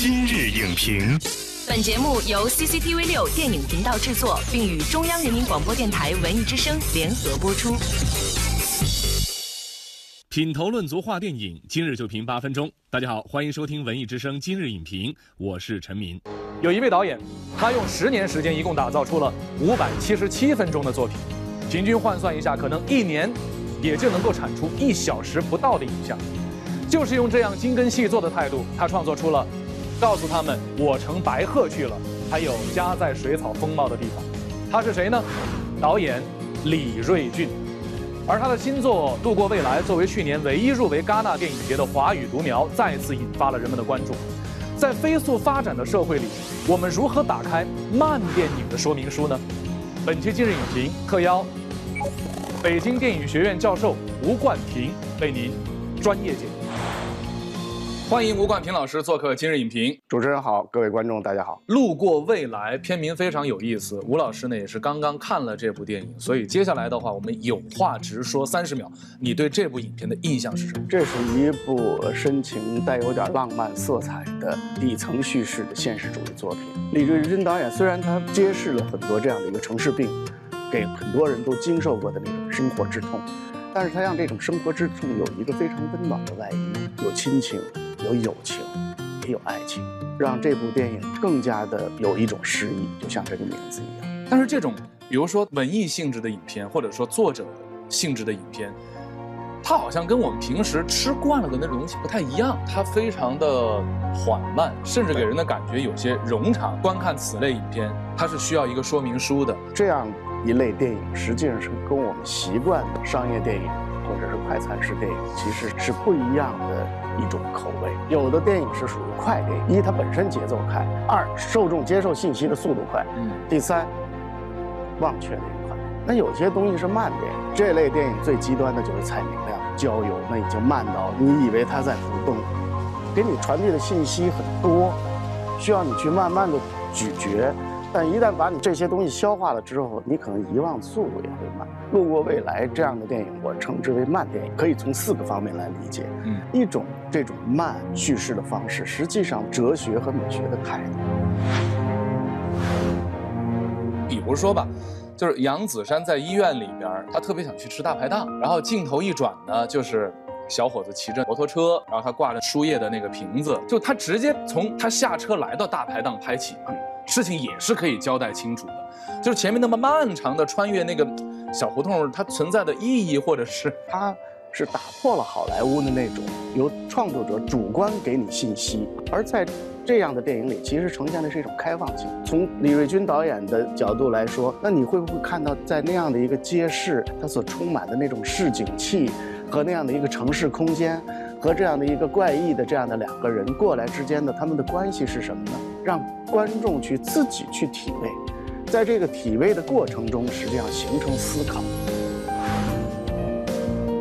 今日影评，本节目由 CCTV 六电影频道制作，并与中央人民广播电台文艺之声联合播出。品头论足话电影，今日就评八分钟。大家好，欢迎收听文艺之声今日影评，我是陈明。有一位导演，他用十年时间，一共打造出了五百七十七分钟的作品，平均换算一下，可能一年也就能够产出一小时不到的影像。就是用这样精耕细作的态度，他创作出了《告诉他们我乘白鹤去了》，还有《家在水草丰茂的地方》。他是谁呢？导演李瑞俊。而他的新作《度过未来》作为去年唯一入围戛纳电影节的华语独苗，再次引发了人们的关注。在飞速发展的社会里，我们如何打开慢电影的说明书呢？本期今日影评特邀北京电影学院教授吴冠廷为您专业解读。欢迎吴冠平老师做客今日影评。主持人好，各位观众大家好。路过未来片名非常有意思，吴老师呢也是刚刚看了这部电影，所以接下来的话我们有话直说三十秒。你对这部影片的印象是什么？这是一部深情带有点浪漫色彩的底层叙事的现实主义作品。李瑞军导演虽然他揭示了很多这样的一个城市病，给很多人都经受过的那种生活之痛，但是他让这种生活之痛有一个非常温暖的外衣，有亲情。有友情，也有爱情，让这部电影更加的有一种诗意，就像这个名字一样。但是这种，比如说文艺性质的影片，或者说作者性质的影片，它好像跟我们平时吃惯了的那种东西不太一样，它非常的缓慢，甚至给人的感觉有些冗长。观看此类影片，它是需要一个说明书的。这样一类电影，实际上是跟我们习惯的商业电影快餐式电影，其实是不一样的。一种口味，有的电影是属于快电影，一它本身节奏快，二受众接受信息的速度快，嗯，第三忘却那一快。那有些东西是慢电影，这类电影最极端的就是蔡明亮《郊游》，那已经慢到你以为他在浮动，给你传递的信息很多，需要你去慢慢的咀嚼。但一旦把你这些东西消化了之后，你可能遗忘速度也会慢。路过未来这样的电影，我称之为慢电影，可以从四个方面来理解。嗯，一种这种慢叙事的方式，实际上哲学和美学的态度。比如说吧，就是杨子姗在医院里边，他特别想去吃大排档，然后镜头一转呢，就是小伙子骑着摩托车，然后他挂着输液的那个瓶子，就他直接从他下车来到大排档拍起。事情也是可以交代清楚的，就是前面那么漫长的穿越那个小胡同，它存在的意义，或者是它是打破了好莱坞的那种由创作者主观给你信息，而在这样的电影里，其实呈现的是一种开放性。从李瑞军导演的角度来说，那你会不会看到在那样的一个街市，它所充满的那种市井气，和那样的一个城市空间，和这样的一个怪异的这样的两个人过来之间的他们的关系是什么呢？让观众去自己去体味，在这个体味的过程中，实际上形成思考。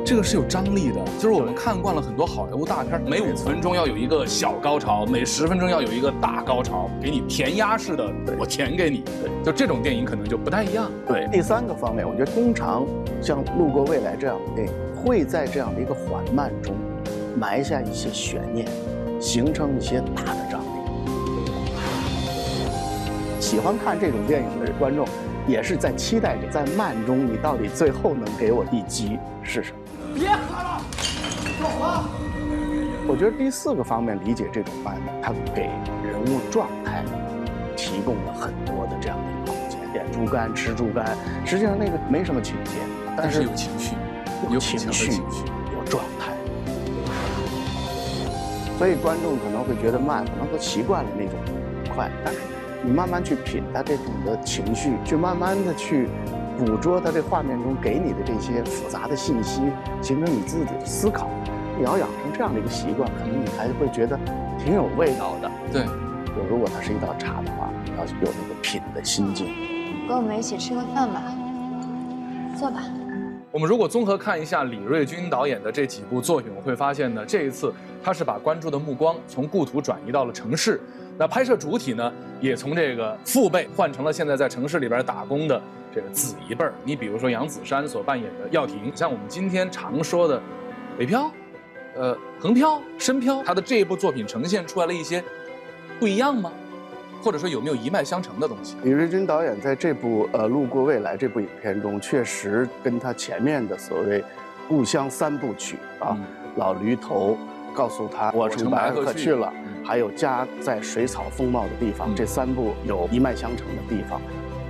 这个是有张力的，就是我们看惯了很多好莱坞大片，每五分钟要有一个小高潮，每十分钟要有一个大高潮，给你填鸭式的，我填给你。对，就这种电影可能就不太一样。对，第三个方面，我觉得通常像《路过未来》这样的电影，会在这样的一个缓慢中埋下一些悬念，形成一些大的张力。喜欢看这种电影的观众，也是在期待着，在慢中你到底最后能给我一击是什么？别喊了，走了。我觉得第四个方面理解这种慢，它给人物状态提供了很多的这样的一个空间。点猪肝吃猪肝，实际上那个没什么情节，但是有情绪，有情绪，有状态。所以观众可能会觉得慢，可能都习惯了那种快，但是。你慢慢去品他这种的情绪，去慢慢的去捕捉他这画面中给你的这些复杂的信息，形成你自己的思考。你要养成这样的一个习惯，可能你还会觉得挺有味道的。对，就如果它是一道茶的话，要有那个品的心境。跟我们一起吃个饭吧，坐吧。我们如果综合看一下李瑞军导演的这几部作品，我会发现呢，这一次他是把关注的目光从故土转移到了城市。那拍摄主体呢，也从这个父辈换成了现在在城市里边打工的这个子一辈儿。你比如说杨子姗所扮演的耀庭，像我们今天常说的北漂，呃，横漂、深漂，他的这一部作品呈现出来了一些不一样吗？或者说有没有一脉相承的东西？李瑞军导演在这部呃《路过未来》这部影片中，确实跟他前面的所谓“故乡三部曲”啊，嗯老驴头告诉他我乘乘白鹤白鹤去去了，嗯还有家在水草丰茂的地方，嗯这三部有一脉相承的地方，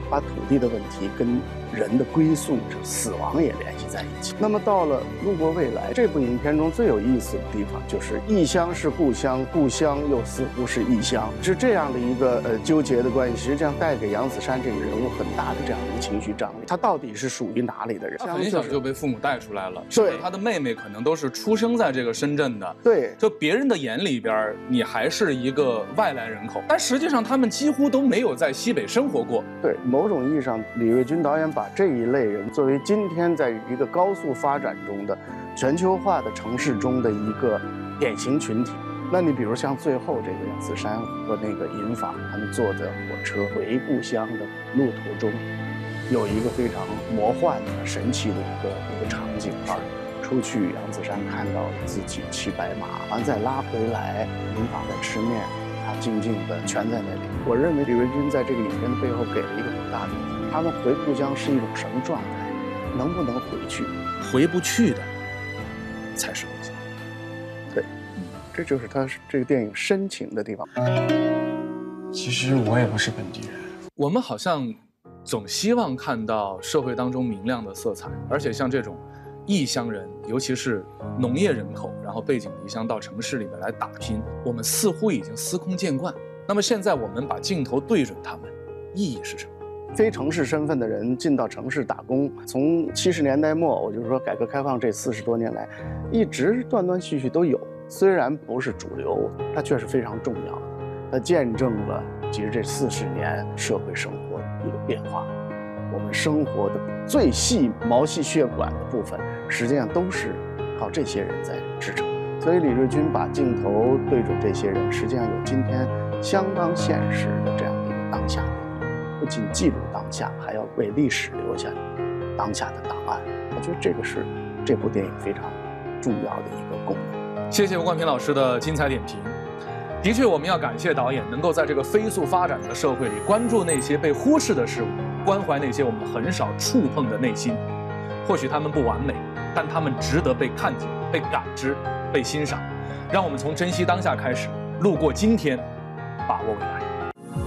把土地的问题跟人的归宿、死亡也联系在一起。那么到了《路过未来》这部影片中最有意思的地方，就是异乡是故乡，故乡又似乎是异乡，是这样的一个呃纠结的关系，实际上带给杨子姗这个人物很大的这样一个情绪张力。他到底是属于哪里的人？他很小就被父母带出来了，对甚至他的妹妹可能都是出生在这个深圳的。对就别人的眼里边，你还是一个外来人口，但实际上他们几乎都没有在西北生活过。对，某种意义上，李瑞军导演把这一类人作为今天在一个高速发展中的全球化的城市中的一个典型群体。那你比如像最后这个杨子姗和那个银发，他们坐着火车回故乡的路途中，有一个非常魔幻的、神奇的一个一个场景啊。出去，杨子姗看到了自己骑白马，完再拉回来，银发在吃面，他静静的蜷在那里。我认为李瑞军在这个影片的背后给了一个很大的，他们回故乡是一种什么状态？能不能回去？回不去的才是故乡。对这就是他这个电影深情的地方。其实我也不是本地人，我们好像总希望看到社会当中明亮的色彩，而且像这种异乡人，尤其是农业人口，然后背井离乡到城市里面来打拼，我们似乎已经司空见惯。那么现在我们把镜头对准他们，意义是什么？非城市身份的人进到城市打工，从七十年代末，我就是说改革开放这四十多年来，一直断断续续都有。虽然不是主流，它却是非常重要的。它见证了其实这四十年社会生活的一个变化。我们生活的最细毛细血管的部分，实际上都是靠这些人在支撑。所以李瑞军把镜头对准这些人，实际上有今天相当现实的这样一个当下。不仅记录当下，还要为历史留下当下的档案。我觉得这个是这部电影非常重要的一个功能。谢谢吴冠平老师的精彩点评。的确，我们要感谢导演能够在这个飞速发展的社会里，关注那些被忽视的事物，关怀那些我们很少触碰的内心。或许他们不完美，但他们值得被看见、被感知、被欣赏。让我们从珍惜当下开始，路过今天，把握未来。